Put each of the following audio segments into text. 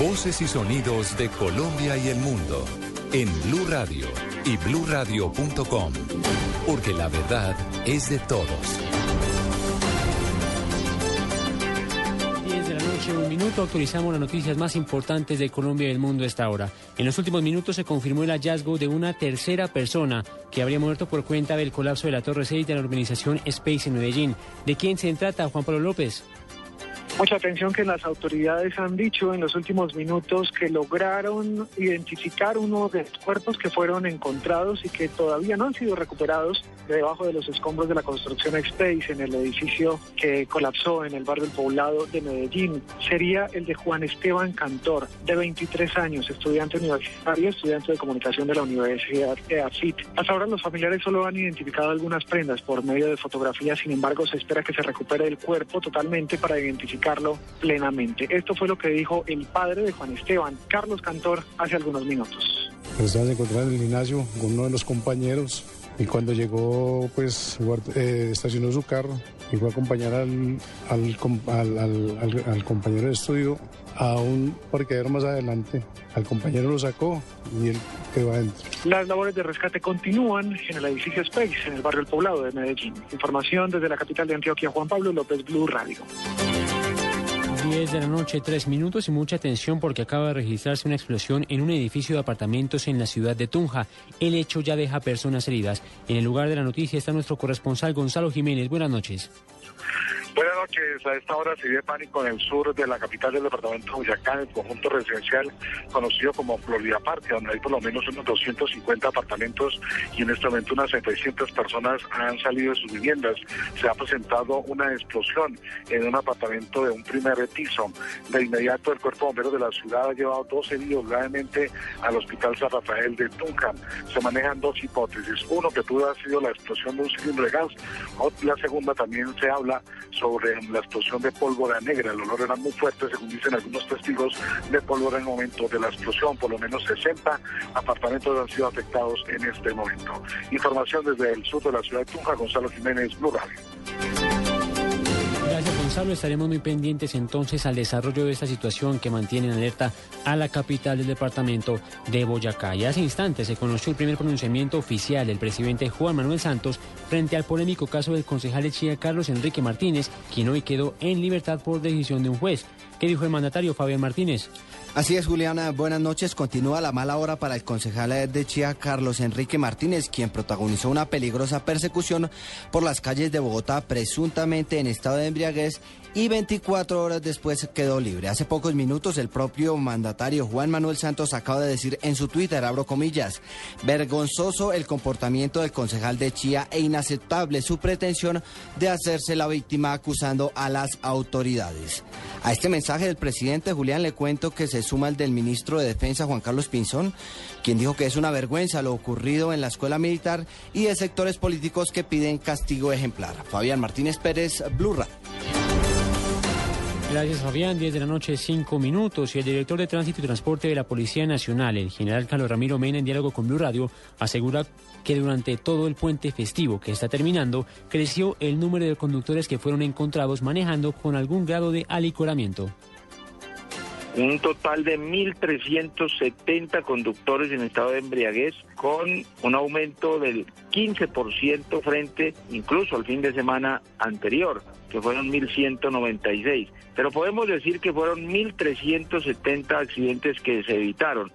Voces y sonidos de Colombia y el mundo en Blue Radio y BlueRadio.com, porque la verdad es de todos. 10 de la noche, un minuto, actualizamos las noticias más importantes de Colombia y el mundo a esta hora. En los últimos minutos se confirmó el hallazgo de una tercera persona que habría muerto por cuenta del colapso de la Torre 6 de la organización Space en Medellín. ¿De quién se trata, Juan Pablo López? Mucha atención que las autoridades han dicho en los últimos minutos que lograron identificar uno de los cuerpos que fueron encontrados y que todavía no han sido recuperados debajo de los escombros de la construcción Space en el edificio que colapsó en el barrio del Poblado de Medellín. Sería el de Juan Esteban Cantor, de 23 años, estudiante universitario, estudiante de comunicación de la Universidad de AFIT. Hasta ahora los familiares solo han identificado algunas prendas por medio de fotografías, sin embargo se espera que se recupere el cuerpo totalmente para identificar plenamente. Esto fue lo que dijo el padre de Juan Esteban, Carlos Cantor, hace algunos minutos. Nos estábamos encontrando en el gimnasio con uno de los compañeros y cuando llegó, pues eh, estacionó su carro y fue a acompañar al, al, al, compañero de estudio a un parqueadero más adelante. Al compañero lo sacó y él quedó adentro. Las labores de rescate continúan en el edificio Space, en el barrio El Poblado de Medellín. Información desde la capital de Antioquia, Juan Pablo López, Blue Radio. 10 de la noche, 3 minutos y mucha atención porque acaba de registrarse una explosión en un edificio de apartamentos en la ciudad de Tunja. El hecho ya deja personas heridas. En el lugar de la noticia está nuestro corresponsal Gonzalo Jiménez. Buenas noches. Buenas noches. A esta hora se vive pánico en el sur de la capital del departamento de Boyacá, el conjunto residencial conocido como Florida Parque, donde hay por lo menos unos 250 apartamentos y en este momento unas 700 personas han salido de sus viviendas. Se ha presentado una explosión en un apartamento de un primer piso. De inmediato el cuerpo bombero de la ciudad ha llevado dos heridos gravemente al hospital San Rafael de Tunja. Se manejan dos hipótesis. Uno que pudo haber sido la explosión de un cilindro de gas. La segunda también se habla sobre la explosión de pólvora negra. El olor era muy fuerte, según dicen algunos testigos, de pólvora en el momento de la explosión. Por lo menos 60 apartamentos han sido afectados en este momento. Información desde el sur de la ciudad de Tunja, Gonzalo Jiménez, Blue Gracias, Gonzalo. Estaremos muy pendientes entonces al desarrollo de esta situación que mantiene en alerta a la capital del departamento de Boyacá. Y hace instantes se conoció el primer pronunciamiento oficial del presidente Juan Manuel Santos frente al polémico caso del concejal de Chía Carlos Enrique Martínez, quien hoy quedó en libertad por decisión de un juez. ¿Qué dijo el mandatario Fabián Martínez? Así es, Juliana. Buenas noches. Continúa la mala hora para el concejal de Chía, Carlos Enrique Martínez, quien protagonizó una peligrosa persecución por las calles de Bogotá, presuntamente en estado de embriaguez, y 24 horas después quedó libre. Hace pocos minutos, el propio mandatario Juan Manuel Santos acaba de decir en su Twitter, abro comillas, vergonzoso el comportamiento del concejal de Chía e inaceptable su pretensión de hacerse la víctima acusando a las autoridades. A este mensaje del presidente Julián le cuento que se suma el del ministro de Defensa Juan Carlos Pinzón, quien dijo que es una vergüenza lo ocurrido en la escuela militar y de sectores políticos que piden castigo ejemplar. Fabián Martínez Pérez, Blue Gracias, Fabián. 10 de la noche, 5 minutos. Y el director de Tránsito y Transporte de la Policía Nacional, el general Carlos Ramiro Mena, en diálogo con Blue Radio, asegura que durante todo el puente festivo que está terminando, creció el número de conductores que fueron encontrados manejando con algún grado de alicoramiento un total de 1.370 conductores en estado de embriaguez, con un aumento del 15% frente incluso al fin de semana anterior, que fueron 1.196. Pero podemos decir que fueron 1.370 accidentes que se evitaron.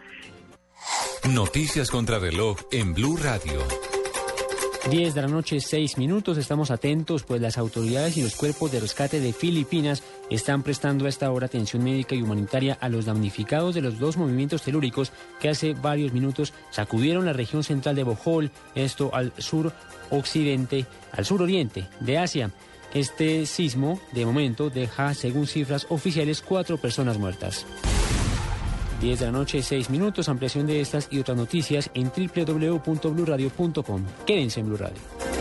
Noticias contra reloj en Blue Radio. 10 de la noche, 6 minutos. Estamos atentos, pues las autoridades y los cuerpos de rescate de Filipinas están prestando a esta hora atención médica y humanitaria a los damnificados de los dos movimientos telúricos que hace varios minutos sacudieron la región central de Bohol, esto al sur occidente, al sur oriente de Asia. Este sismo, de momento, deja, según cifras oficiales, cuatro personas muertas. 10 de la noche, 6 minutos. Ampliación de estas y otras noticias en www.bluradio.com. Quédense en Blue Radio.